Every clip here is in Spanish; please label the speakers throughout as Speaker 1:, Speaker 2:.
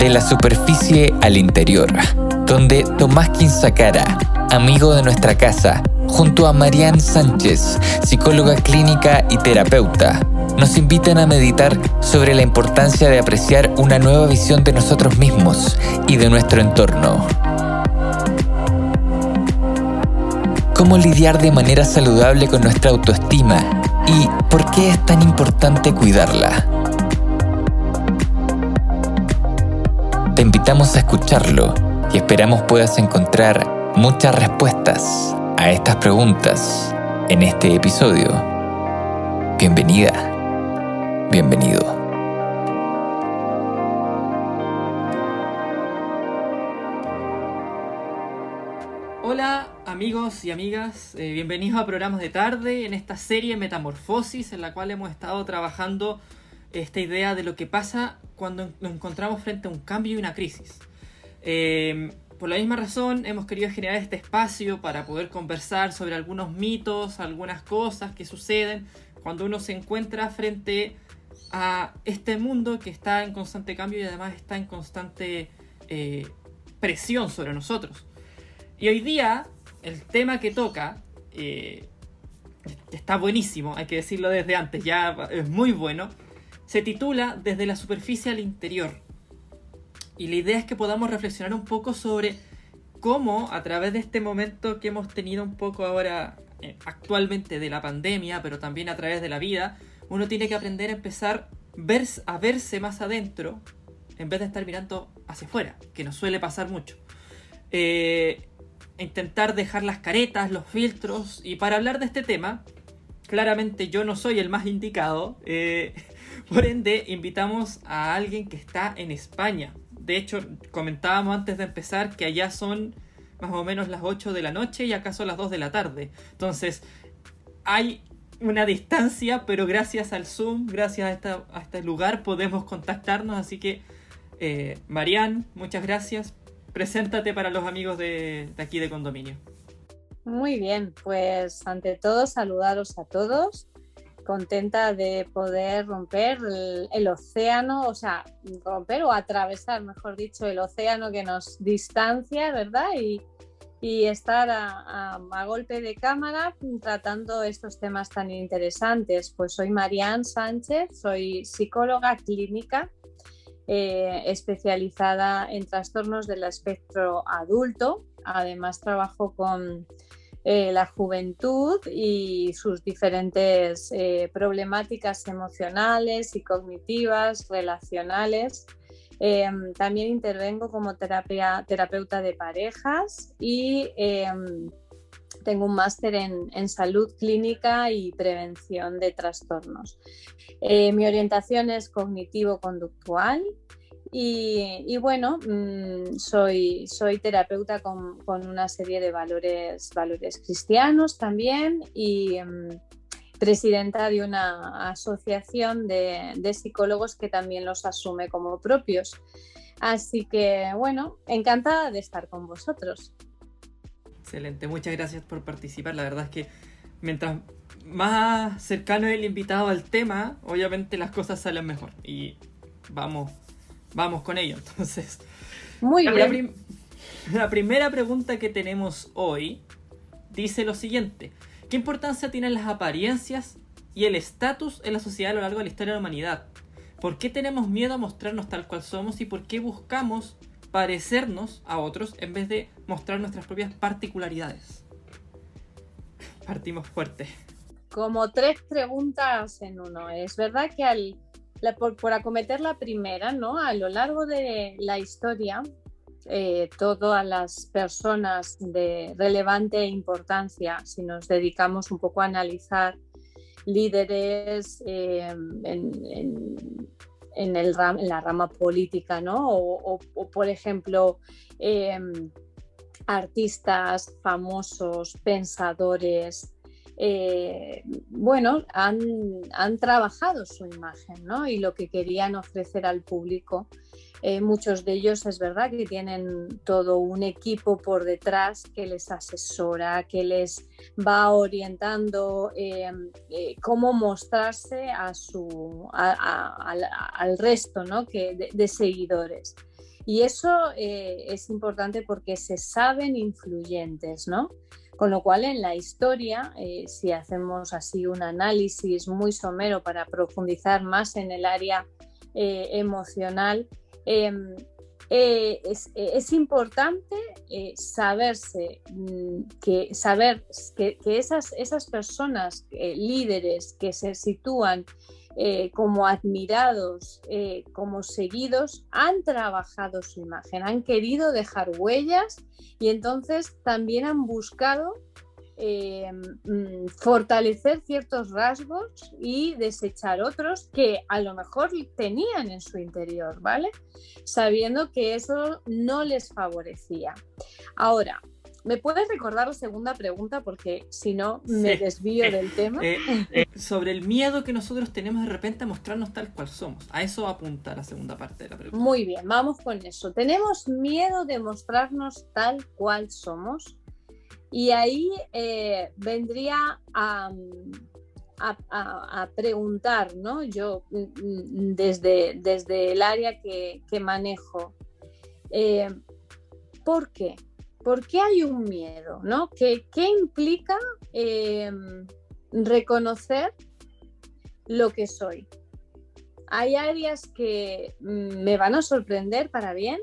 Speaker 1: de la superficie al interior, donde Tomás Quinzacara, amigo de nuestra casa, junto a Marianne Sánchez, psicóloga clínica y terapeuta, nos invitan a meditar sobre la importancia de apreciar una nueva visión de nosotros mismos y de nuestro entorno. ¿Cómo lidiar de manera saludable con nuestra autoestima? ¿Y por qué es tan importante cuidarla? Te invitamos a escucharlo y esperamos puedas encontrar muchas respuestas a estas preguntas en este episodio. Bienvenida, bienvenido.
Speaker 2: Hola amigos y amigas, eh, bienvenidos a programas de tarde en esta serie Metamorfosis en la cual hemos estado trabajando esta idea de lo que pasa cuando nos encontramos frente a un cambio y una crisis. Eh, por la misma razón hemos querido generar este espacio para poder conversar sobre algunos mitos, algunas cosas que suceden cuando uno se encuentra frente a este mundo que está en constante cambio y además está en constante eh, presión sobre nosotros. Y hoy día el tema que toca eh, está buenísimo, hay que decirlo desde antes, ya es muy bueno se titula Desde la superficie al interior. Y la idea es que podamos reflexionar un poco sobre cómo a través de este momento que hemos tenido un poco ahora eh, actualmente de la pandemia, pero también a través de la vida, uno tiene que aprender a empezar a verse más adentro en vez de estar mirando hacia afuera, que nos suele pasar mucho. Eh, intentar dejar las caretas, los filtros, y para hablar de este tema, claramente yo no soy el más indicado. Eh, por ende, invitamos a alguien que está en España. De hecho, comentábamos antes de empezar que allá son más o menos las 8 de la noche y acá son las 2 de la tarde. Entonces, hay una distancia, pero gracias al Zoom, gracias a, este lugar, podemos contactarnos. Así que, eh, Marian, muchas gracias. Preséntate para los amigos de aquí de condominio.
Speaker 3: Muy bien, pues ante todo saludaros a todos contenta de poder romper el, océano, o sea, romper o atravesar, mejor dicho, el océano que nos distancia, ¿verdad? Y, estar a, golpe de cámara tratando estos temas tan interesantes. Pues soy Marianne Sánchez, soy psicóloga clínica eh, especializada en trastornos del espectro adulto. Además trabajo con eh, la juventud y sus diferentes eh, problemáticas emocionales y cognitivas, relacionales. Em, también intervengo como terapia, terapeuta de parejas y em, tengo un máster en, salud clínica y prevención de trastornos. Eh, mi orientación es cognitivo-conductual y, bueno, mm, soy, soy terapeuta con, una serie de valores, valores cristianos también y mm, presidenta de una asociación de, psicólogos que también los asume como propios. Así que bueno, encantada de estar con vosotros.
Speaker 2: Excelente, muchas gracias por participar. La verdad es que mientras más cercano el invitado al tema, obviamente las cosas salen mejor. Y vamos vamos con ello. Entonces,
Speaker 3: muy bien.
Speaker 2: La, primera pregunta que tenemos hoy dice lo siguiente: ¿Qué importancia tienen las apariencias y el estatus en la sociedad a lo largo de la historia de la humanidad? ¿Por qué tenemos miedo a mostrarnos tal cual somos y por qué buscamos parecernos a otros en vez de mostrar nuestras propias particularidades? Partimos fuerte.
Speaker 3: Como tres preguntas en uno. Es verdad que al por, acometer la primera, ¿no? A lo largo de la historia, eh, todas las personas de relevante importancia, si nos dedicamos un poco a analizar líderes eh, en, la rama política, ¿no? O, por ejemplo, em, artistas famosos, pensadores, eh, bueno, han, han, trabajado su imagen ¿no? y lo que querían ofrecer al público. Eh, muchos de ellos es verdad que tienen todo un equipo por detrás que les asesora, que les va orientando eh, cómo mostrarse a su, al resto ¿no? que, de, seguidores. Y eso es importante porque se saben influyentes, ¿no? Con lo cual, en la historia, eh, si hacemos así un análisis muy somero para profundizar más en el área eh, emocional, em, eh, es, importante saberse mm, que saber que, esas, esas personas líderes que se sitúan eh, como admirados, eh, como seguidos, han trabajado su imagen, han querido dejar huellas y entonces también han buscado eh, mm, fortalecer ciertos rasgos y desechar otros que a lo mejor tenían en su interior, ¿vale? Sabiendo que eso no les favorecía. Ahora, ¿Me puedes recordar la segunda pregunta? Porque si no, me desvío del tema.
Speaker 2: Eh, eh, sobre el miedo que nosotros tenemos de repente a mostrarnos tal cual somos. A eso apunta la segunda parte de la pregunta.
Speaker 3: Muy bien, vamos con eso. Tenemos miedo de mostrarnos tal cual somos. Y ahí eh, vendría a, preguntar, ¿no? Yo, mm, desde, desde el área que, que manejo, ¿por qué? ¿Por qué hay un miedo? ¿no? ¿Qué, implica em, reconocer lo que soy? Hay áreas que mm, me van a sorprender para bien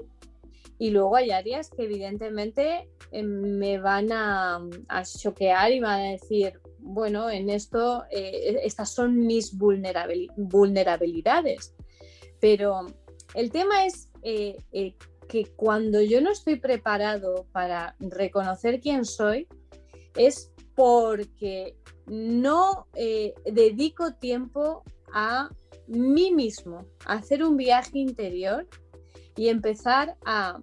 Speaker 3: y luego hay áreas que evidentemente em, me van a, choquear y van a decir, bueno, en esto, eh, estas son mis vulnerabilidades. Pero el tema es eh, eh, que cuando yo no estoy preparado para reconocer quién soy, es porque no eh, dedico tiempo a mí mismo, a hacer un viaje interior y empezar a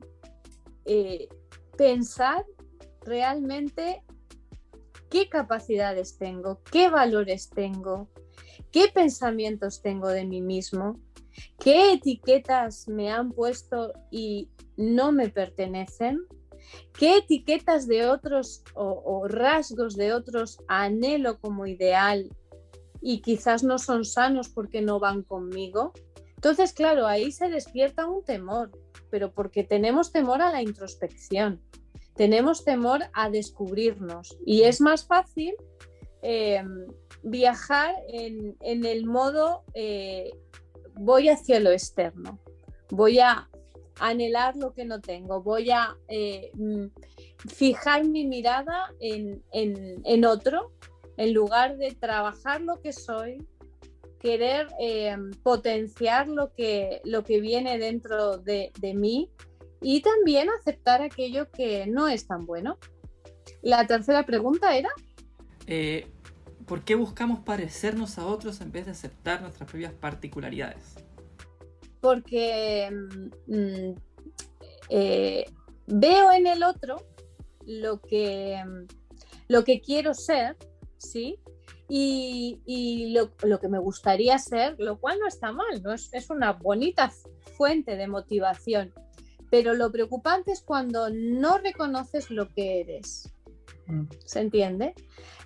Speaker 3: eh, pensar realmente qué capacidades tengo, qué valores tengo, qué pensamientos tengo de mí mismo, qué etiquetas me han puesto y no me pertenecen, qué etiquetas de otros o, rasgos de otros anhelo como ideal y quizás no son sanos porque no van conmigo. Entonces, claro, ahí se despierta un temor, pero porque tenemos temor a la introspección, tenemos temor a descubrirnos y es más fácil em, viajar en, el modo eh, voy hacia lo externo, voy a anhelar lo que no tengo, voy a eh, mm, fijar mi mirada en, otro, en lugar de trabajar lo que soy, querer eh, potenciar lo que, lo que viene dentro de, mí y también aceptar aquello que no es tan bueno. La tercera pregunta era...
Speaker 2: Eh, ¿Por qué buscamos parecernos a otros en vez de aceptar nuestras propias particularidades?
Speaker 3: Porque mm, mm, eh, veo en el otro lo que, mm, lo que quiero ser, ¿sí? Y, lo, que me gustaría ser, lo cual no está mal, ¿no? Es, es una bonita fuente de motivación. Pero lo preocupante es cuando no reconoces lo que eres. ¿Se entiende?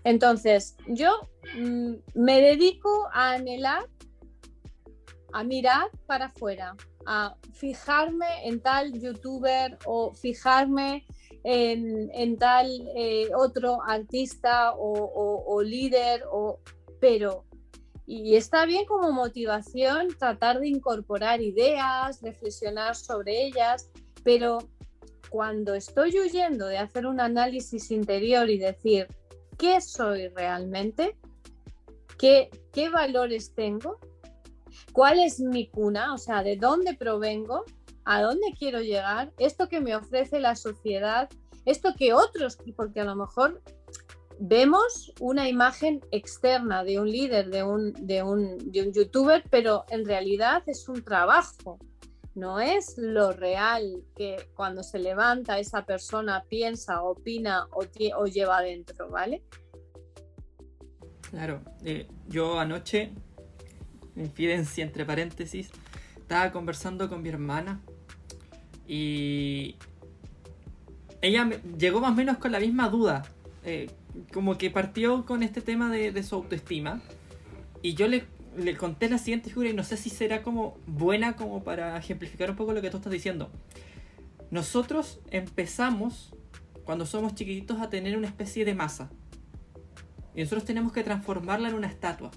Speaker 3: Entonces, yo me dedico a anhelar a mirar para afuera, a fijarme en tal youtuber o fijarme en, tal eh, otro artista o, líder, o, pero, y está bien como motivación tratar de incorporar ideas, reflexionar sobre ellas, pero cuando estoy huyendo de hacer un análisis interior y decir, ¿qué soy realmente? ¿Qué, qué valores tengo? Cuál es mi cuna, o sea, de dónde provengo, a dónde quiero llegar, esto que me ofrece la sociedad, esto que otros, porque a lo mejor vemos una imagen externa de un líder, de un, de un, de un youtuber, pero en realidad es un trabajo, no es lo real que cuando se levanta esa persona piensa, opina o, lleva adentro, ¿vale?
Speaker 2: Claro, eh, yo anoche, infidencia entre paréntesis, estaba conversando con mi hermana y ella llegó más o menos con la misma duda. Eh, como que partió con este tema de, su autoestima. Y yo le, le, conté la siguiente figura y no sé si será como buena como para ejemplificar un poco lo que tú estás diciendo. Nosotros empezamos cuando somos chiquititos a tener una especie de masa. Y nosotros tenemos que transformarla en una estatua.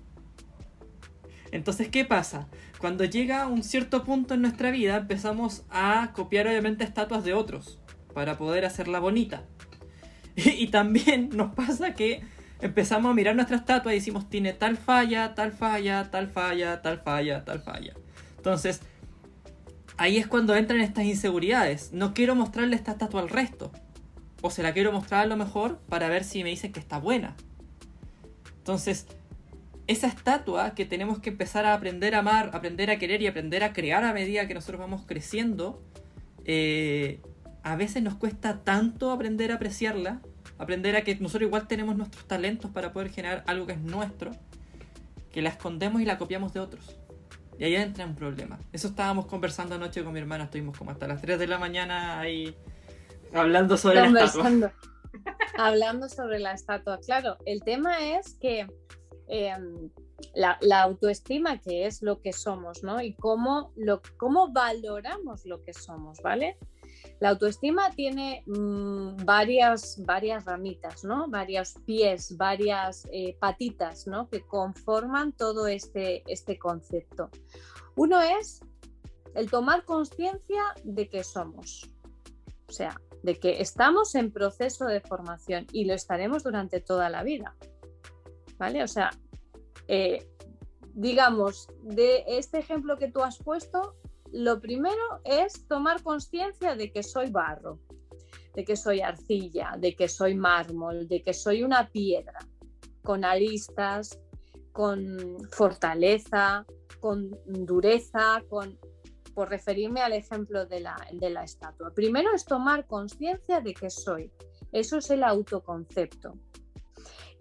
Speaker 2: Entonces, ¿qué pasa? Cuando llega un cierto punto en nuestra vida, empezamos a copiar obviamente estatuas de otros para poder hacerla bonita. Y, también nos pasa que empezamos a mirar nuestra estatua y decimos, tiene tal falla, tal falla, tal falla, tal falla, tal falla. Entonces, ahí es cuando entran estas inseguridades. No quiero mostrarle esta estatua al resto. O se la quiero mostrar a lo mejor para ver si me dicen que está buena. Entonces, esa estatua que tenemos que empezar a aprender a amar, aprender a querer y aprender a crear a medida que nosotros vamos creciendo, eh, a veces nos cuesta tanto aprender a apreciarla, aprender a que nosotros igual tenemos nuestros talentos para poder generar algo que es nuestro, que la escondemos y la copiamos de otros. Y ahí entra un problema. Eso estábamos conversando anoche con mi hermana, estuvimos como hasta las 3 de la mañana ahí hablando sobre la estatua.
Speaker 3: hablando sobre la estatua. Claro, el tema es que em, la, autoestima, que es lo que somos, ¿no? Y cómo, cómo valoramos lo que somos, ¿vale? La autoestima tiene mm, varias, varias ramitas, ¿no? Varios pies, varias eh, patitas, ¿no? Que conforman todo este, este concepto. Uno es el tomar conciencia de que somos, o sea, de que estamos en proceso de formación y lo estaremos durante toda la vida. ¿Vale? O sea, eh, digamos, de este ejemplo que tú has puesto, lo primero es tomar conciencia de que soy barro, de que soy arcilla, de que soy mármol, de que soy una piedra, con aristas, con fortaleza, con dureza, con por referirme al ejemplo de la, de la estatua. Primero es tomar conciencia de que soy. Eso es el autoconcepto.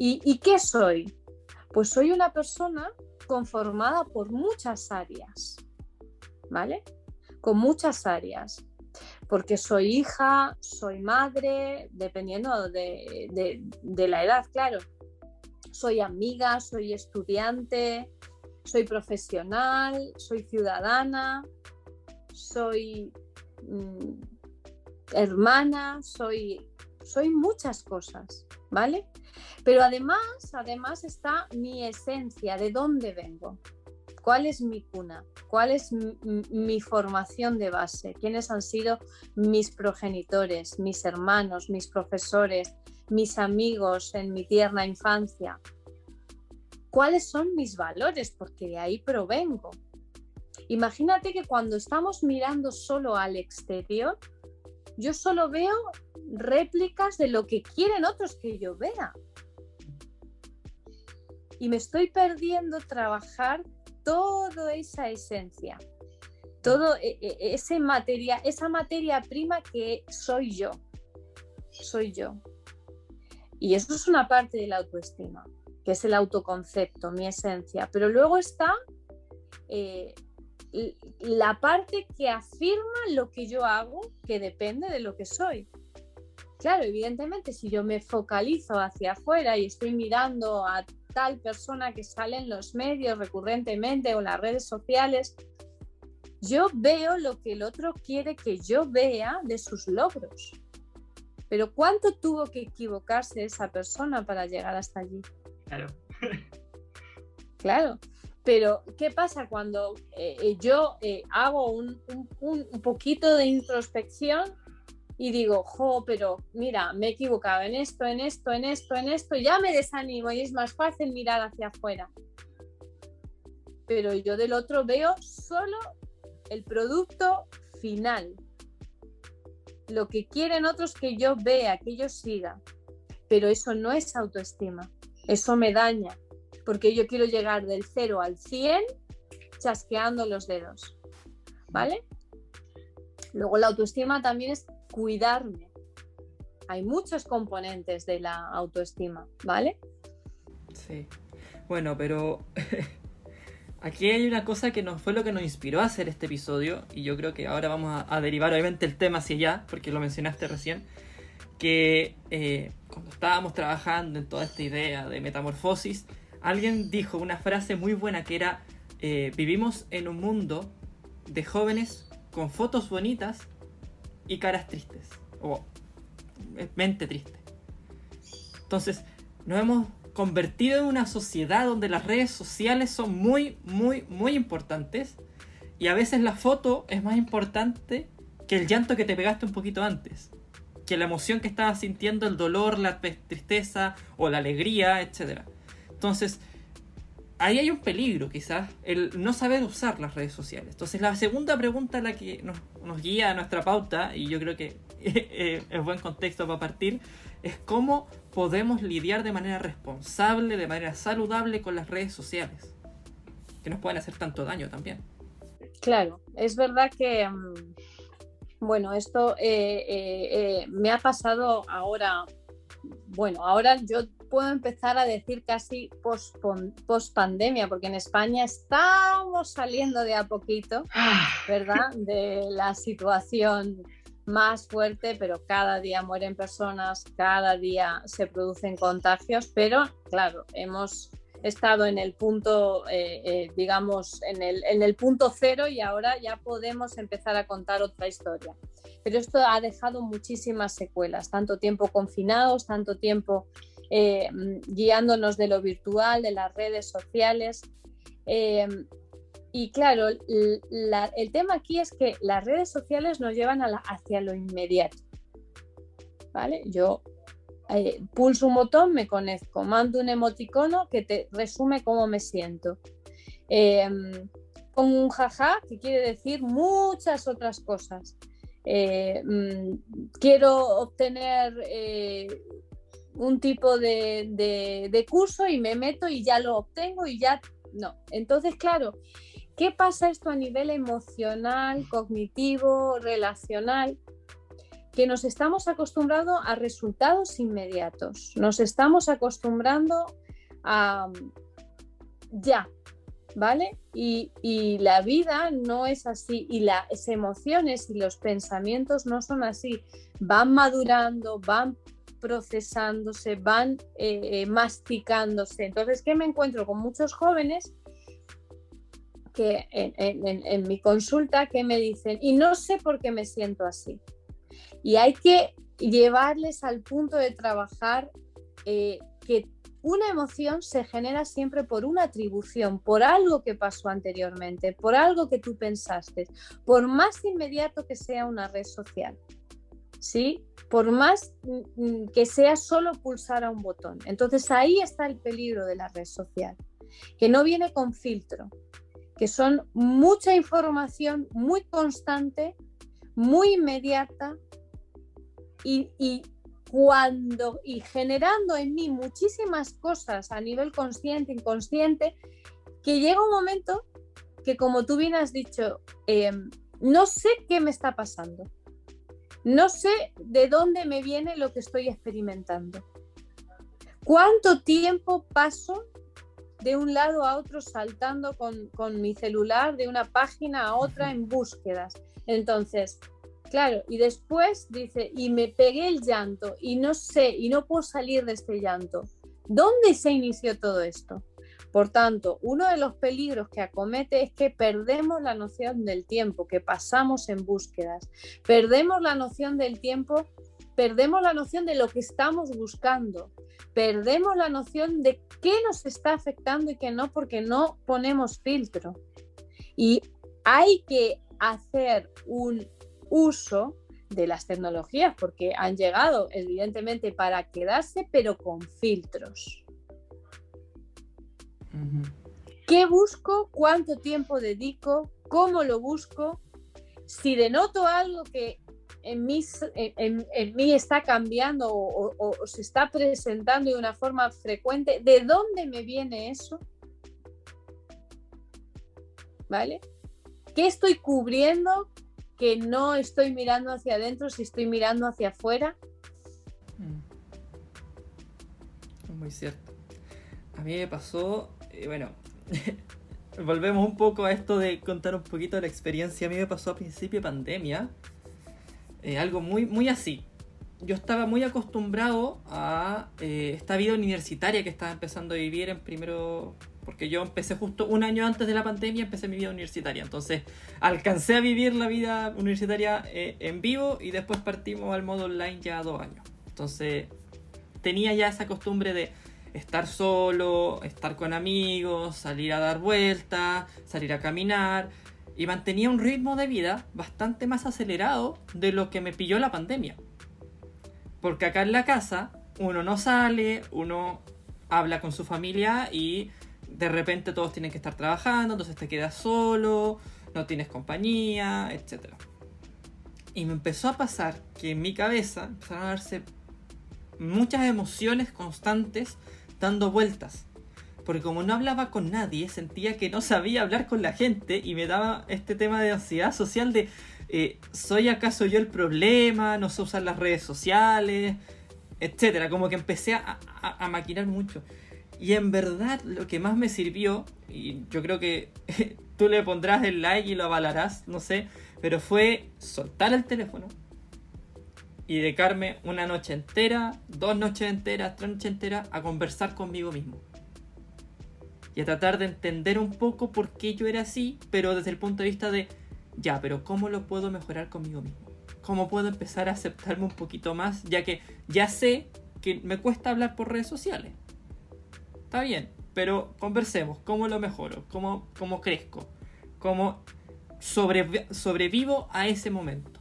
Speaker 3: ¿Y, ¿Y qué soy? Pues soy una persona conformada por muchas áreas. ¿vale? Con muchas áreas, porque soy hija, soy madre, dependiendo de, la edad, claro. Soy amiga, soy estudiante, soy profesional, soy ciudadana, soy mm, hermana, soy, soy muchas cosas, ¿vale? Pero además, además está mi esencia, de dónde vengo cuál es mi cuna, cuál es mi, formación de base, quiénes han sido mis progenitores, mis hermanos, mis profesores, mis amigos en mi tierna infancia, cuáles son mis valores, porque de ahí provengo. Imagínate que cuando estamos mirando solo al exterior, yo solo veo réplicas de lo que quieren otros que yo vea. Y me estoy perdiendo trabajar toda esa esencia, todo e, e, ese materia, esa materia prima que soy yo, soy yo. Y eso es una parte de la autoestima, que es el autoconcepto, mi esencia. Pero luego está eh, la parte que afirma lo que yo hago, que depende de lo que soy. Claro, evidentemente, si yo me focalizo hacia afuera y estoy mirando a tal persona que sale en los medios recurrentemente o en las redes sociales, yo veo lo que el otro quiere que yo vea de sus logros. Pero ¿cuánto tuvo que equivocarse esa persona para llegar hasta allí?
Speaker 2: Claro.
Speaker 3: claro. Pero, ¿qué pasa cuando eh, yo eh, hago un, un poquito de introspección y digo, jo, pero mira, me he equivocado en esto, en esto, en esto, en esto, ya me desanimo y es más fácil mirar hacia afuera. Pero yo del otro veo solo el producto final, lo que quieren otros que yo vea, que yo siga. pero eso no es autoestima, eso me daña, porque yo quiero llegar del 0 al 100 chasqueando los dedos, ¿vale? Luego la autoestima también es cuidarme. Hay muchos componentes de la autoestima, ¿vale?
Speaker 2: Sí. Bueno, pero aquí hay una cosa que nos fue lo que nos inspiró a hacer este episodio y yo creo que ahora vamos a, derivar obviamente el tema hacia allá, porque lo mencionaste recién, que eh, cuando estábamos trabajando en toda esta idea de metamorfosis, alguien dijo una frase muy buena que era, eh, vivimos en un mundo de jóvenes con fotos bonitas y caras tristes, o mente triste. Entonces, nos hemos convertido en una sociedad donde las redes sociales son muy, muy, muy importantes y a veces la foto es más importante que el llanto que te pegaste un poquito antes, que la emoción que estabas sintiendo, el dolor, la tristeza o la alegría, etc. Entonces, ahí hay un peligro quizás, el no saber usar las redes sociales. Entonces la segunda pregunta la que nos, guía a nuestra pauta, y yo creo que eh, es buen contexto para partir, es cómo podemos lidiar de manera responsable, de manera saludable con las redes sociales, que nos pueden hacer tanto daño también.
Speaker 3: Claro, es verdad que, mm, bueno, esto eh, eh, me ha pasado ahora, bueno, ahora yo puedo empezar a decir casi post, post pandemia, porque en España estamos saliendo de a poquito, ah. ¿verdad? De la situación más fuerte, pero cada día mueren personas, cada día se producen contagios, pero claro, hemos estado en el punto, eh, eh, digamos, en el, en el punto cero y ahora ya podemos empezar a contar otra historia. Pero esto ha dejado muchísimas secuelas, tanto tiempo confinados, tanto tiempo eh, guiándonos de lo virtual, de las redes sociales. Eh, y claro, el tema aquí es que las redes sociales nos llevan hacia lo inmediato. ¿Vale? Yo eh, pulso un botón, me conecto, mando un emoticono que te resume cómo me siento. pongo un jaja que quiere decir muchas otras cosas. Mm, quiero obtener un tipo de, curso y me meto y ya lo obtengo y ya no. Entonces, claro, ¿qué pasa esto a nivel emocional, cognitivo, relacional? Que nos estamos acostumbrando a resultados inmediatos, nos estamos acostumbrando a ya, ¿vale? Y, y, la vida no es así y las emociones y los pensamientos no son así, van madurando, van procesándose, van eh, eh, masticándose. Entonces, ¿qué me encuentro con muchos jóvenes que en, mi consulta que me dicen, y no sé por qué me siento así? Y hay que llevarles al punto de trabajar eh, que una emoción se genera siempre por una atribución, por algo que pasó anteriormente, por algo que tú pensaste, por más inmediato que sea una red social. ¿Sí? Por más mm, mm, que sea solo pulsar a un botón. Entonces ahí está el peligro de la red social, que no viene con filtro, que son mucha información muy constante, muy inmediata y, cuando y generando en mí muchísimas cosas a nivel consciente, inconsciente, que llega un momento que como tú bien has dicho, em, no sé qué me está pasando no sé de dónde me viene lo que estoy experimentando. ¿Cuánto tiempo paso de un lado a otro saltando con, mi celular de una página a otra en búsquedas? Entonces, claro, y después dice, y me pegué el llanto y no sé, y no puedo salir de este llanto. ¿Dónde se inició todo esto? Por tanto, uno de los peligros que acomete es que perdemos la noción del tiempo, que pasamos en búsquedas, perdemos la noción del tiempo, perdemos la noción de lo que estamos buscando, perdemos la noción de qué nos está afectando y qué no, porque no ponemos filtro. Y hay que hacer un uso de las tecnologías, porque han llegado evidentemente para quedarse, pero con filtros. ¿Qué busco? ¿Cuánto tiempo dedico? ¿Cómo lo busco? Si denoto algo que en mí, en, mí está cambiando o, se está presentando de una forma frecuente, ¿de dónde me viene eso? ¿Vale? ¿Qué estoy cubriendo que no estoy mirando hacia adentro si estoy mirando hacia afuera? Mm.
Speaker 2: Muy cierto. A mí me pasó, bueno, volvemos un poco a esto de contar un poquito de la experiencia. A mí me pasó a principio de pandemia. Eh, algo muy, muy así. Yo estaba muy acostumbrado a eh, esta vida universitaria que estaba empezando a vivir en primero. Porque yo empecé justo un año antes de la pandemia, empecé mi vida universitaria. Entonces alcancé a vivir la vida universitaria eh, en vivo y después partimos al modo online ya dos años. Entonces tenía ya esa costumbre de estar solo, estar con amigos, salir a dar vueltas, salir a caminar y mantenía un ritmo de vida bastante más acelerado de lo que me pilló la pandemia. Porque acá en la casa uno no sale, uno habla con su familia y de repente todos tienen que estar trabajando, entonces te quedas solo, no tienes compañía, etc. Y me empezó a pasar que en mi cabeza empezaron a darse muchas emociones constantes dando vueltas. Porque como no hablaba con nadie, sentía que no sabía hablar con la gente y me daba este tema de ansiedad social de, eh, ¿soy acaso yo el problema? ¿No sé usar las redes sociales? Etcétera. Como que empecé a, a maquinar mucho. Y en verdad lo que más me sirvió, y yo creo que tú le pondrás el like y lo avalarás, no sé, pero fue soltar el teléfono, y dedicarme una noche entera, dos noches enteras, tres noches enteras a conversar conmigo mismo. Y a tratar de entender un poco por qué yo era así, pero desde el punto de vista de, ya, pero ¿cómo lo puedo mejorar conmigo mismo? ¿Cómo puedo empezar a aceptarme un poquito más? Ya que ya sé que me cuesta hablar por redes sociales. Está bien, pero conversemos. ¿Cómo lo mejoro? ¿Cómo, cómo crezco? ¿Cómo sobrevivo a ese momento?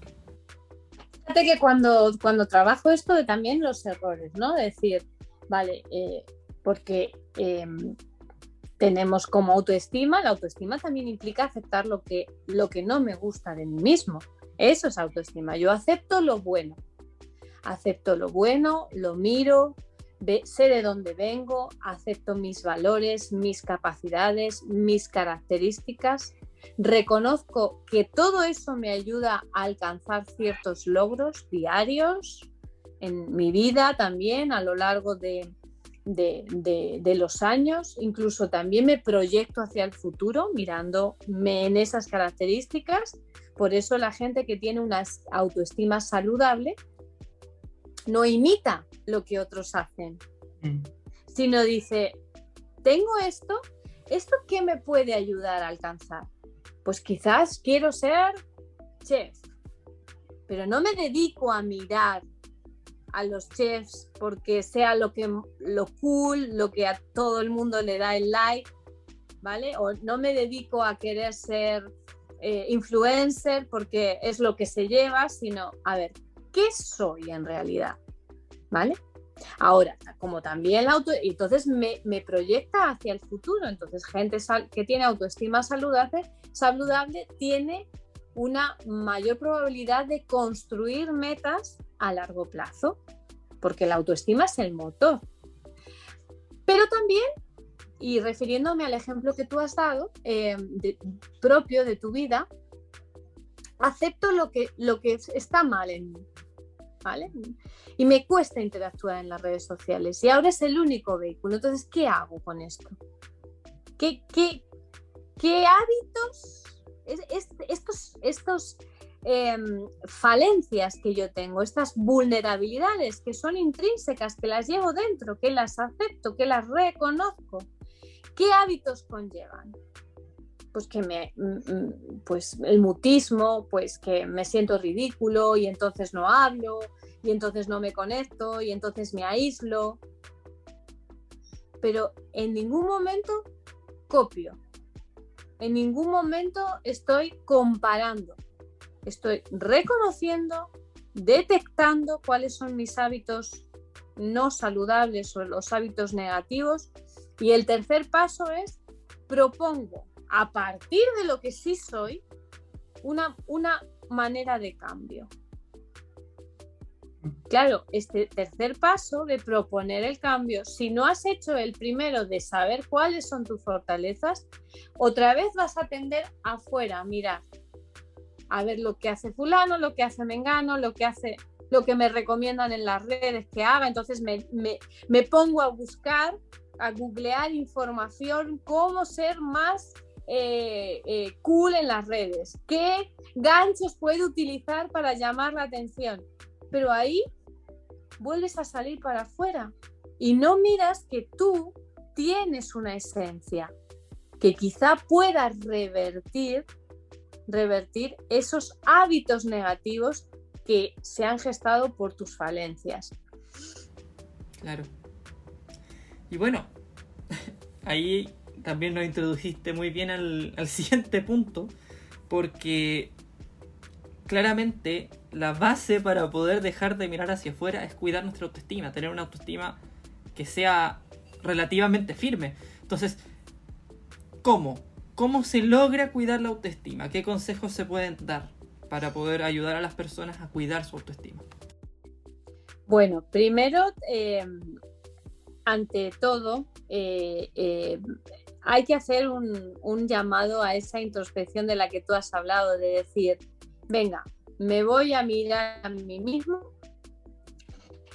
Speaker 3: Que cuando, cuando trabajo esto también los errores, ¿no? Decir, vale, eh, porque em, tenemos como autoestima, la autoestima también implica aceptar lo que, lo que no me gusta de mí mismo. Eso es autoestima. Yo acepto lo bueno. Acepto lo bueno, lo miro, sé de dónde vengo, acepto mis valores, mis capacidades, mis características Reconozco que todo eso me ayuda a alcanzar ciertos logros diarios en mi vida también a lo largo de, los años. Incluso también me proyecto hacia el futuro mirándome en esas características. Por eso la gente que tiene una autoestima saludable no imita lo que otros hacen, mm. sino dice, tengo esto, ¿esto qué me puede ayudar a alcanzar? Pues quizás quiero ser chef, pero no me dedico a mirar a los chefs porque sea lo que lo cool, lo que a todo el mundo le da el like, ¿vale? O no me dedico a querer ser eh, influencer porque es lo que se lleva, sino a ver, ¿qué soy en realidad? ¿Vale? Ahora, como también la auto, entonces me, proyecta hacia el futuro. Entonces, gente que tiene autoestima saludable, saludable tiene una mayor probabilidad de construir metas a largo plazo, porque la autoestima es el motor. Pero también, y refiriéndome al ejemplo que tú has dado, eh, propio de tu vida, acepto lo que, lo que está mal en mí. Y me cuesta interactuar en las redes sociales y ahora es el único vehículo. Entonces, ¿qué hago con esto? ¿Qué, qué, qué hábitos, estos, estos em, falencias que yo tengo, estas vulnerabilidades que son intrínsecas, que las llevo dentro, que las acepto, que las reconozco, ¿qué hábitos conllevan? pues que me pues el mutismo, pues que me siento ridículo y entonces no hablo y entonces no me conecto y entonces me aíslo. Pero en ningún momento copio. En ningún momento estoy comparando. Estoy reconociendo, detectando cuáles son mis hábitos no saludables o los hábitos negativos. Y el tercer paso es propongo a partir de lo que sí soy, una, una manera de cambio. Claro, este tercer paso de proponer el cambio, si no has hecho el primero de saber cuáles son tus fortalezas, otra vez vas a tender afuera, mirar, a ver lo que hace fulano, lo que hace Mengano, lo que hace lo que me recomiendan en las redes que haga, entonces me, pongo a buscar, a googlear información, cómo ser más eh, eh, cool en las redes, qué ganchos puede utilizar para llamar la atención. Pero ahí vuelves a salir para afuera y no miras que tú tienes una esencia que quizá pueda revertir, revertir esos hábitos negativos que se han gestado por tus falencias.
Speaker 2: Claro. Y bueno, ahí también nos introdujiste muy bien al, siguiente punto, porque claramente la base para poder dejar de mirar hacia afuera es cuidar nuestra autoestima, tener una autoestima que sea relativamente firme. Entonces, ¿cómo? ¿Cómo se logra cuidar la autoestima? ¿Qué consejos se pueden dar para poder ayudar a las personas a cuidar su autoestima?
Speaker 3: Bueno, primero, eh, ante todo, eh, eh, hay que hacer un, llamado a esa introspección de la que tú has hablado, de decir, venga, me voy a mirar a mí mismo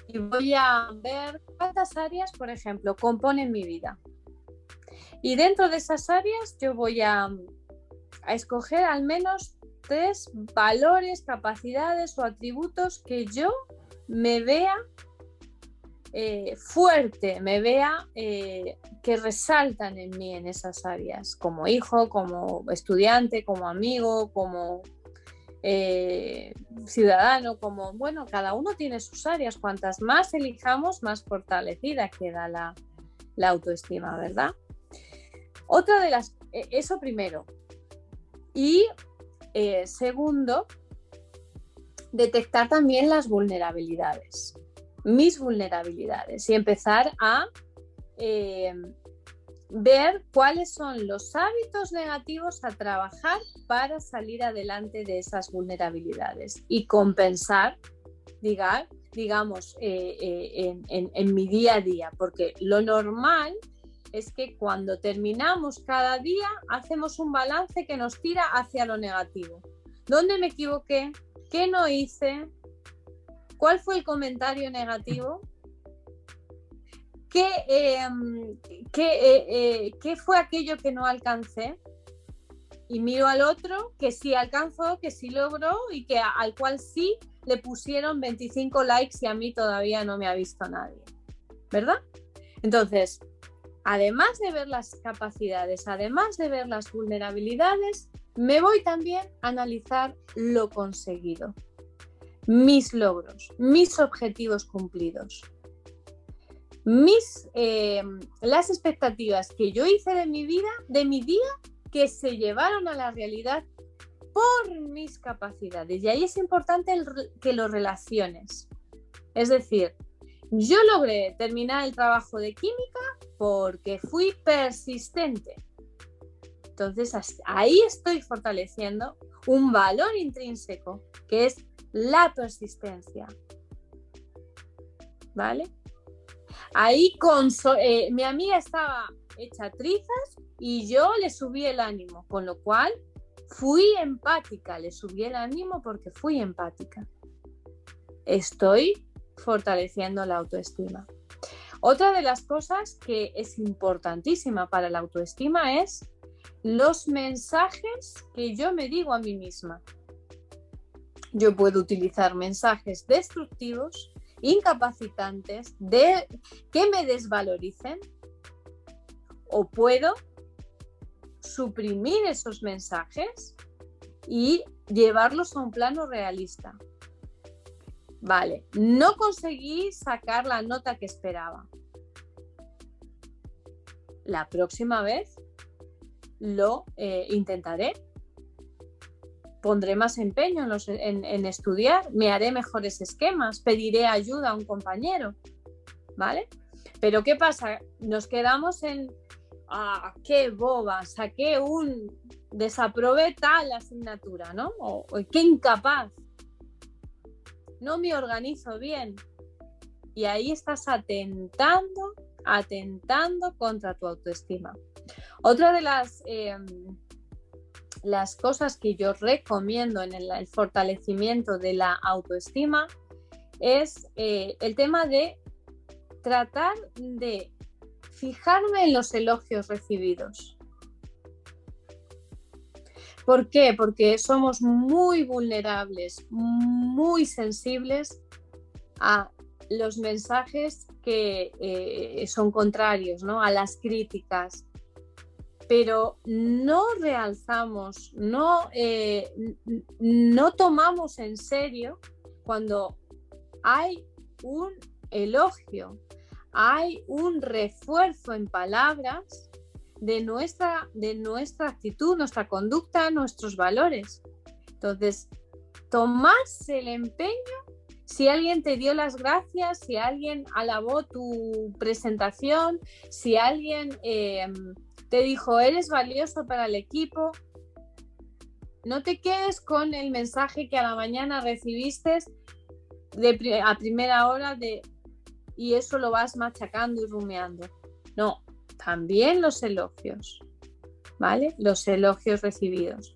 Speaker 3: y voy a ver cuántas áreas, por ejemplo, componen mi vida. Y dentro de esas áreas yo voy a, a escoger al menos tres valores, capacidades o atributos que yo me vea eh, fuerte, me vea eh, que resaltan en mí en esas áreas, como hijo, como estudiante, como amigo, como eh, ciudadano, como, bueno, cada uno tiene sus áreas, cuantas más elijamos, más fortalecida queda la, la autoestima, ¿verdad? Otra de las, eso primero. Y segundo, detectar también las vulnerabilidades mis vulnerabilidades y empezar a eh, ver cuáles son los hábitos negativos a trabajar para salir adelante de esas vulnerabilidades y compensar, digamos, eh, eh, en, en mi día a día, porque lo normal es que cuando terminamos cada día hacemos un balance que nos tira hacia lo negativo. ¿Dónde me equivoqué? ¿Qué no hice? ¿Cuál fue el comentario negativo? ¿Qué, em, eh, eh, ¿Qué, fue aquello que no alcancé? Y miro al otro que sí alcanzó, que sí logró y que al cual sí le pusieron 25 likes y a mí todavía no me ha visto nadie. ¿Verdad? Entonces, además de ver las capacidades, además de ver las vulnerabilidades, me voy también a analizar lo conseguido mis logros, mis objetivos cumplidos, mis, eh, las expectativas que yo hice de mi vida, de mi día, que se llevaron a la realidad por mis capacidades. Y ahí es importante que lo relaciones. Es decir, yo logré terminar el trabajo de química porque fui persistente. Entonces ahí estoy fortaleciendo un valor intrínseco que es la persistencia. ¿Vale? Ahí con eh, mi amiga estaba hecha trizas y yo le subí el ánimo, con lo cual fui empática, le subí el ánimo porque fui empática. Estoy fortaleciendo la autoestima. Otra de las cosas que es importantísima para la autoestima es los mensajes que yo me digo a mí misma. Yo puedo utilizar mensajes destructivos, incapacitantes, de, que me desvaloricen, o puedo suprimir esos mensajes y llevarlos a un plano realista. Vale, no conseguí sacar la nota que esperaba. La próxima vez lo eh, intentaré pondré más empeño en, estudiar, me haré mejores esquemas, pediré ayuda a un compañero, ¿vale? Pero ¿qué pasa? Nos quedamos en, ah, qué boba, saqué un, desaprobé tal asignatura, ¿no? O, qué incapaz. no me organizo bien. Y ahí estás atentando, atentando contra tu autoestima. Otra de las, em, las cosas que yo recomiendo en el, fortalecimiento de la autoestima es eh, el tema de tratar de fijarme en los elogios recibidos. ¿Por qué? Porque somos muy vulnerables, muy sensibles a los mensajes que eh, son contrarios, ¿no? A las críticas. Pero no realzamos, no, eh, no tomamos en serio cuando hay un elogio, hay un refuerzo en palabras de nuestra, de nuestra actitud, nuestra conducta, nuestros valores. Entonces, tomarse el empeño, si alguien te dio las gracias, si alguien alabó tu presentación, si alguien eh, te dijo, eres valioso para el equipo, no te quedes con el mensaje que a la mañana recibiste a primera hora de, y eso lo vas machacando y rumeando. No, también los elogios, ¿vale? Los elogios recibidos.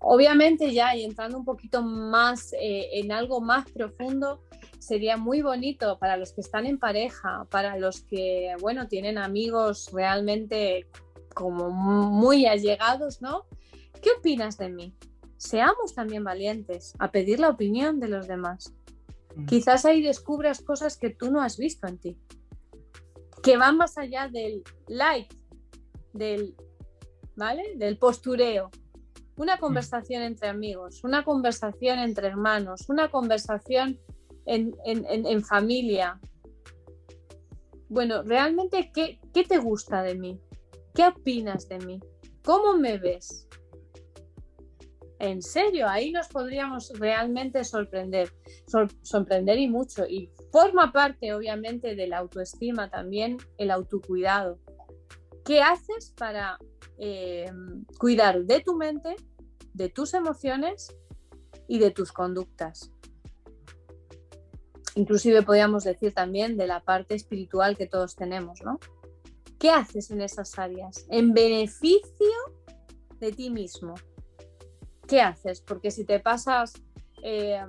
Speaker 3: Obviamente ya y entrando un poquito más eh, en algo más profundo, sería muy bonito para los que están en pareja, para los que, bueno, tienen amigos realmente como muy allegados, ¿no? ¿Qué opinas de mí? Seamos también valientes a pedir la opinión de los demás. Mm. Quizás ahí descubras cosas que tú no has visto en ti que van más allá del like, del, ¿vale? Del postureo. Una conversación entre amigos, una conversación entre hermanos, una conversación en, familia. Bueno, realmente, ¿qué, ¿qué te gusta de mí? ¿Qué opinas de mí? ¿Cómo me ves? en serio, ahí nos podríamos realmente sorprender, sorprender y mucho. Y forma parte, obviamente, de la autoestima también el autocuidado. ¿Qué haces para eh, cuidar de tu mente, de tus emociones y de tus conductas? Inclusive podríamos decir también de la parte espiritual que todos tenemos, ¿no? ¿Qué haces en esas áreas? En beneficio de ti mismo, ¿qué haces? Porque si te pasas eh,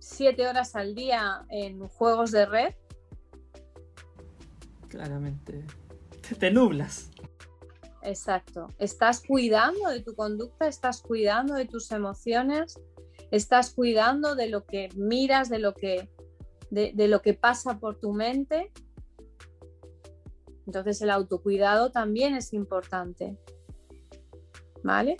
Speaker 3: siete horas al día en juegos de red.
Speaker 2: Claramente, te, nublas.
Speaker 3: Exacto. Estás cuidando de tu conducta, estás cuidando de tus emociones, estás cuidando de lo que miras, de lo que, de lo que pasa por tu mente. Entonces el autocuidado también es importante. ¿Vale?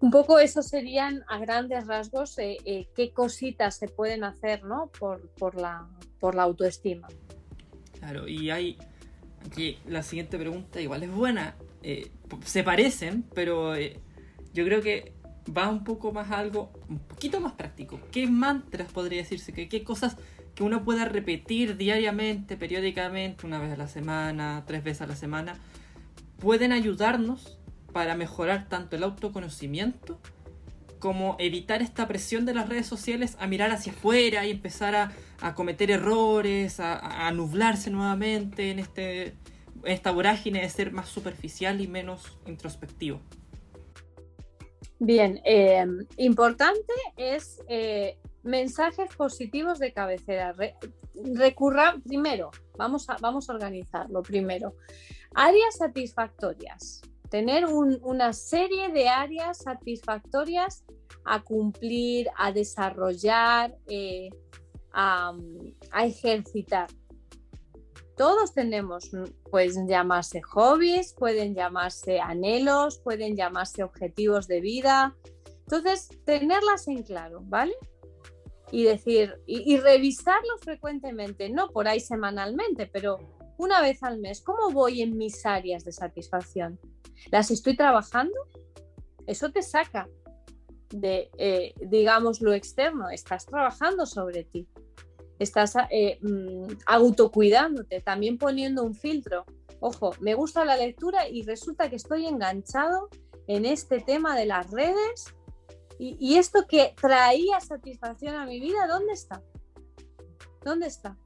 Speaker 3: Un poco eso serían a grandes rasgos eh, eh, qué cositas se pueden hacer ¿no? por, la, por la autoestima.
Speaker 2: Claro, y hay aquí la siguiente pregunta igual es buena. Eh, se parecen, pero yo creo que va un poco más a algo un poquito más práctico. ¿Qué mantras podría decirse? ¿Qué, qué cosas que uno pueda repetir diariamente, periódicamente, una vez a la semana, tres veces a la semana, pueden ayudarnos para mejorar tanto el autoconocimiento como evitar esta presión de las redes sociales a mirar hacia afuera y empezar a, cometer errores, a, nublarse nuevamente en este, esta vorágine de ser más superficial y menos introspectivo.
Speaker 3: Bien, eh, importante es eh, mensajes positivos de cabecera. recurra, primero, vamos a, vamos a organizarlo primero. Áreas satisfactorias tener una serie de áreas satisfactorias a cumplir, a desarrollar, eh, a, ejercitar. Todos tenemos, pueden llamarse hobbies, pueden llamarse anhelos, pueden llamarse objetivos de vida. Entonces, tenerlas en claro, ¿vale? Y decir, y, revisarlos frecuentemente, no por ahí semanalmente, pero una vez al mes, ¿cómo voy en mis áreas de satisfacción? ¿Las estoy trabajando? Eso te saca de, eh, digamos, lo externo. Estás trabajando sobre ti. Estás eh, mm, autocuidándote, también poniendo un filtro. Ojo, me gusta la lectura y resulta que estoy enganchado en este tema de las redes y, esto que traía satisfacción a mi vida, ¿dónde está? ¿Dónde está?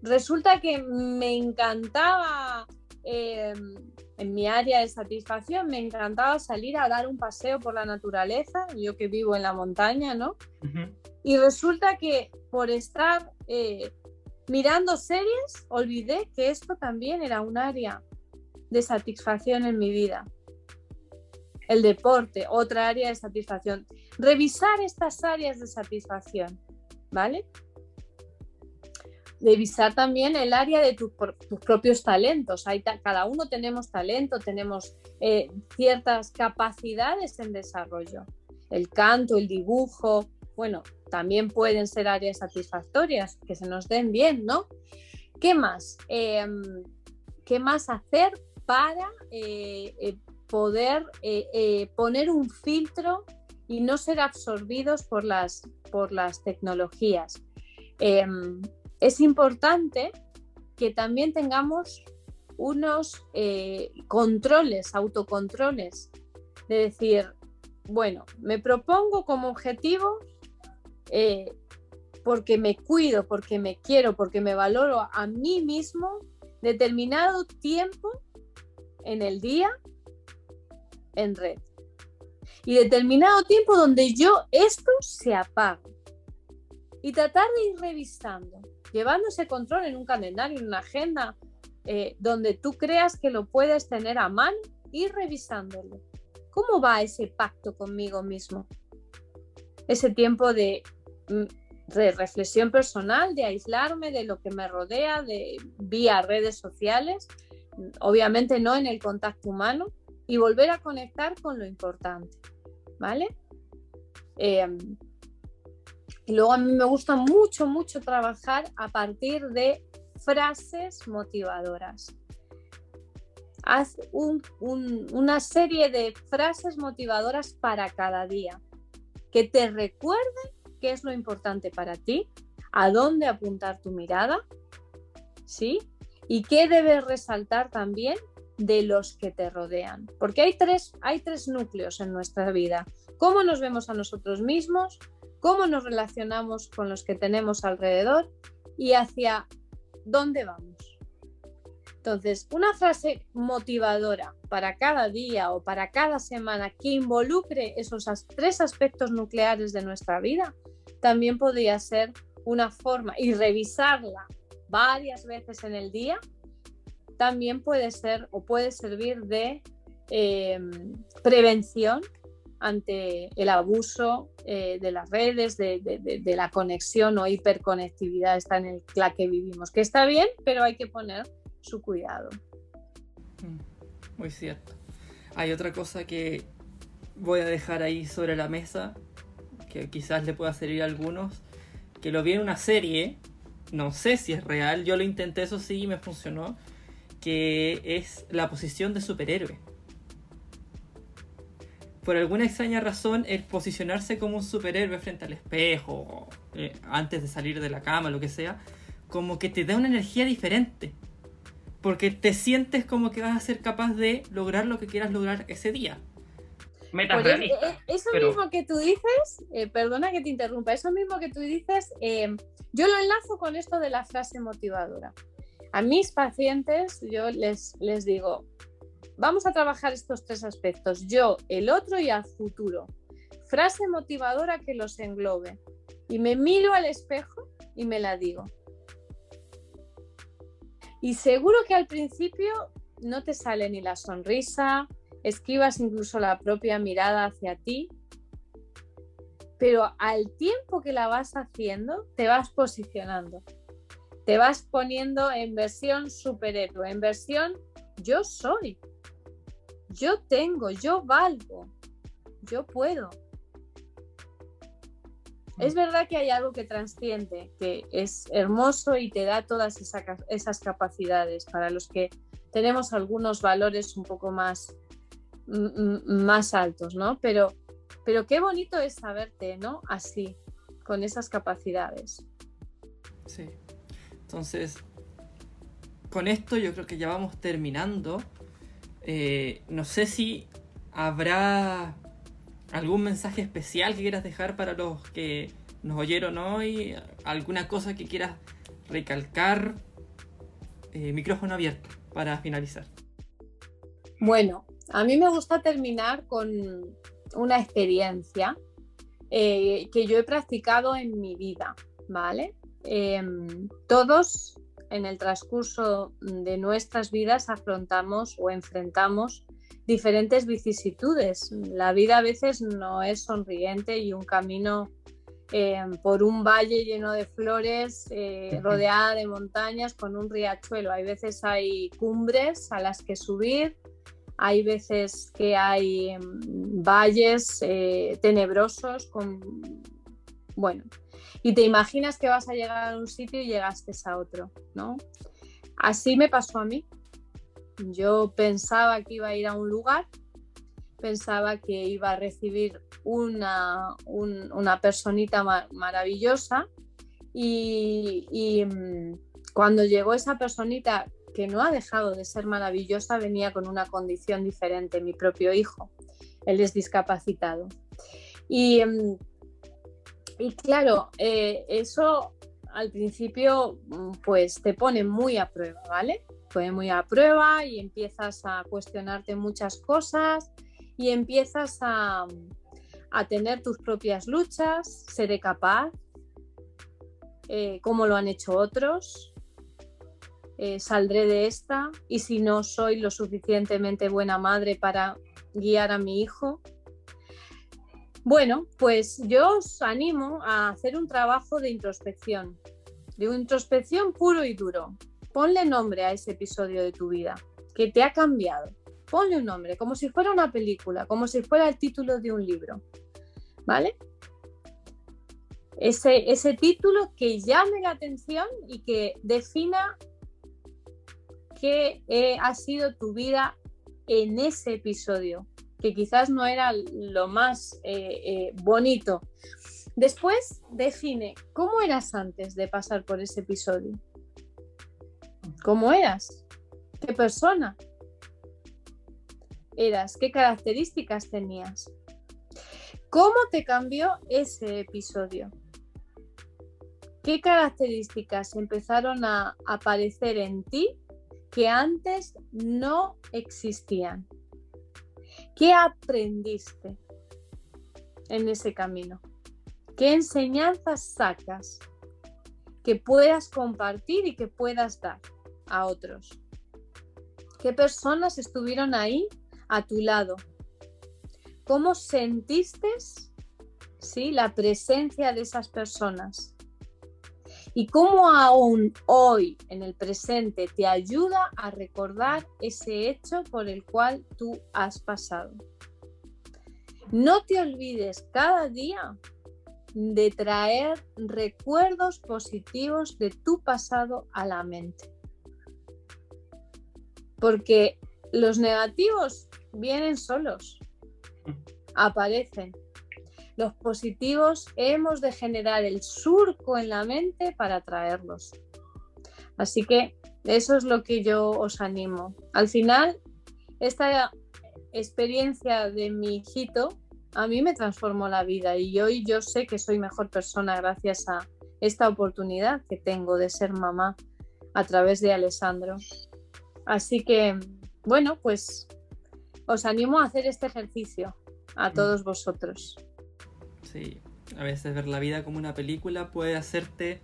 Speaker 3: Resulta que me encantaba em, en mi área de satisfacción, me encantaba salir a dar un paseo por la naturaleza, yo que vivo en la montaña, ¿no? Y resulta que por estar eh, mirando series, olvidé que esto también era un área de satisfacción en mi vida. El deporte, otra área de satisfacción. Revisar estas áreas de satisfacción, ¿vale? Revisar también el área de tus propios talentos. Hay cada uno tenemos talento, tenemos eh, ciertas capacidades en desarrollo. El canto, el dibujo, bueno, también pueden ser áreas satisfactorias, que se nos den bien, ¿no? ¿Qué más? Em, ¿Qué más hacer para eh, eh, poder eh, poner un filtro y no ser absorbidos por las, por las tecnologías? Em, es importante que también tengamos unos controles, autocontroles, de decir, bueno, me propongo como objetivo eh, porque me cuido, porque me quiero, porque me valoro a mí mismo, determinado tiempo en el día en red. Y determinado tiempo donde yo esto se apaga. Y tratar de ir revisando, llevando ese control en un calendario, en una agenda, eh, donde tú creas que lo puedes tener a mano, ir revisándolo. ¿Cómo va ese pacto conmigo mismo? Ese tiempo de Mm, de reflexión personal, de aislarme de lo que me rodea, de vía redes sociales, obviamente no en el contacto humano, y volver a conectar con lo importante, ¿vale? Em, y luego a mí me gusta mucho, mucho trabajar a partir de frases motivadoras. Haz una serie de frases motivadoras para cada día que te recuerden qué es lo importante para ti, a dónde apuntar tu mirada, ¿sí? Y qué debes resaltar también de los que te rodean. Porque hay tres, hay tres núcleos en nuestra vida. Cómo nos vemos a nosotros mismos, cómo nos relacionamos con los que tenemos alrededor y hacia dónde vamos. Entonces, una frase motivadora para cada día o para cada semana que involucre esos tres aspectos nucleares de nuestra vida también podría ser una forma y revisarla varias veces en el día también puede ser o puede servir de em, prevención ante el abuso eh, de las redes, de, la conexión o hiperconectividad está en la que vivimos, que está bien, pero hay que poner su cuidado.
Speaker 2: Mm, muy cierto. Hay otra cosa que voy a dejar ahí sobre la mesa que quizás le pueda servir a algunos, que lo vi en una serie, no sé si es real, yo lo intenté, eso sí, y me funcionó, que es la posición de superhéroe. Por alguna extraña razón, el posicionarse como un superhéroe frente al espejo, eh, antes de salir de la cama, lo que sea, como que te da una energía diferente. Porque te sientes como que vas a ser capaz de lograr lo que quieras lograr ese día.
Speaker 3: Eh, eso mismo que tú dices, eh, perdona que te interrumpa, eso mismo que tú dices, eh, yo lo enlazo con esto de la frase motivadora. A mis pacientes yo les, les digo, vamos a trabajar estos tres aspectos, yo, el otro y al futuro. Frase motivadora que los englobe. Y me miro al espejo y me la digo. Y seguro que al principio no te sale ni la sonrisa, esquivas incluso la propia mirada hacia ti, pero al tiempo que la vas haciendo, te vas posicionando, te vas poniendo en versión superhéroe, en versión yo soy, yo tengo, yo valgo, yo puedo. Es verdad que hay algo que trasciende, que es hermoso y te da todas esas capacidades para los que tenemos algunos valores un poco más más altos, ¿no? Pero, pero qué bonito es saberte, ¿no? Así, con esas capacidades.
Speaker 2: Sí. Entonces, con esto yo creo que ya vamos terminando. Eh, no sé si habrá ¿Algún mensaje especial que quieras dejar para los que nos oyeron hoy? ¿Alguna cosa que quieras recalcar? Eh, micrófono abierto para finalizar.
Speaker 3: Bueno, a mí me gusta terminar con una experiencia eh, que yo he practicado en mi vida, ¿vale? Em, todos en el transcurso de nuestras vidas afrontamos o enfrentamos diferentes vicisitudes. La vida a veces no es sonriente y un camino em, por un valle lleno de flores, eh, rodeada de montañas, con un riachuelo. Hay veces hay cumbres a las que subir, hay veces que hay em, valles eh, tenebrosos con... Bueno, y te imaginas que vas a llegar a un sitio y llegaste a otro, ¿no? Así me pasó a mí. Yo pensaba que iba a ir a un lugar, pensaba que iba a recibir una, una personita maravillosa y, y mm, cuando llegó esa personita que no ha dejado de ser maravillosa, venía con una condición diferente, mi propio hijo. Él es discapacitado. Y, mm, y claro, eh, eso al principio mm, pues te pone muy a prueba, ¿vale? Pone muy a prueba y empiezas a cuestionarte muchas cosas y empiezas a, a tener tus propias luchas, seré capaz, eh, cómo lo han hecho otros, eh, saldré de esta y si no soy lo suficientemente buena madre para guiar a mi hijo. Bueno, pues yo os animo a hacer un trabajo de introspección, de introspección puro y duro. Ponle nombre a ese episodio de tu vida que te ha cambiado. Ponle un nombre, como si fuera una película, como si fuera el título de un libro. ¿Vale? Ese, ese título que llame la atención y que defina qué eh, ha sido tu vida en ese episodio, que quizás no era lo más eh, eh, bonito. Después define cómo eras antes de pasar por ese episodio. ¿Cómo eras? ¿Qué persona eras? ¿Qué características tenías? ¿Cómo te cambió ese episodio? ¿Qué características empezaron a aparecer en ti que antes no existían. ¿Qué aprendiste en ese camino? ¿Qué enseñanzas sacas que puedas compartir y que puedas dar a otros? ¿Qué personas estuvieron ahí a tu lado? ¿Cómo sentiste ¿sí? la presencia de esas personas? Y cómo aún hoy, en el presente, te ayuda a recordar ese hecho por el cual tú has pasado. No te olvides cada día de traer recuerdos positivos de tu pasado a la mente. Porque los negativos vienen solos, aparecen, los positivos hemos de generar el surco en la mente para traerlos. Así que eso es lo que yo os animo. Al final, esta experiencia de mi hijito a mí me transformó la vida y hoy yo sé que soy mejor persona gracias a esta oportunidad que tengo de ser mamá a través de Alessandro. Así que, bueno, pues os animo a hacer este ejercicio a mm. todos vosotros.
Speaker 2: Sí, a veces ver la vida como una película puede hacerte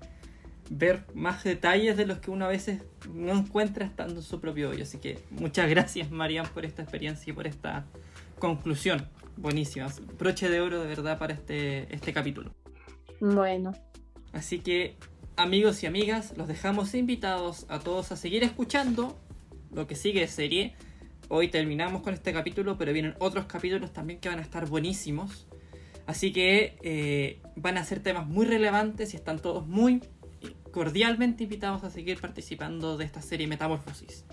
Speaker 2: ver más detalles de los que uno a veces no encuentra estando en su propio hoyo. Así que muchas gracias, Marian, por esta experiencia y por esta conclusión. Buenísima. Broche de oro de verdad para este, este capítulo.
Speaker 3: Bueno.
Speaker 2: Así que, amigos y amigas, los dejamos invitados a todos a seguir escuchando lo que sigue de serie. Hoy terminamos con este capítulo, pero vienen otros capítulos también que van a estar buenísimos. Así que eh, van a ser temas muy relevantes y están todos muy cordialmente invitados a seguir participando de esta serie Metamorfosis.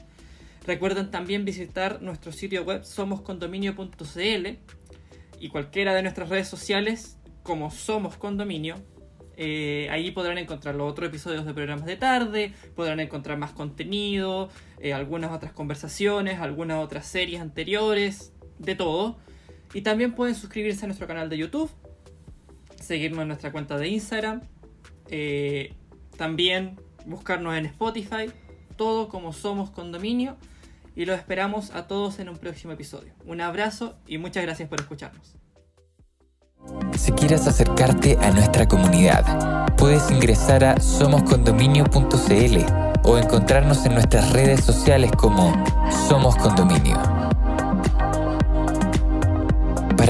Speaker 2: Recuerden también visitar nuestro sitio web somoscondominio.cl y cualquiera de nuestras redes sociales como Somos Condominio. Eh, ahí podrán encontrar los otros episodios de programas de tarde, podrán encontrar más contenido, eh, algunas otras conversaciones, algunas otras series anteriores, de todo. Y también pueden suscribirse a nuestro canal de YouTube, seguirnos en nuestra cuenta de Instagram, eh, también buscarnos en Spotify, todo como Somos Condominio. Y los esperamos a todos en un próximo episodio. Un abrazo y muchas gracias por escucharnos.
Speaker 1: Si quieres acercarte a nuestra comunidad, puedes ingresar a somoscondominio.cl o encontrarnos en nuestras redes sociales como Somos Condominio.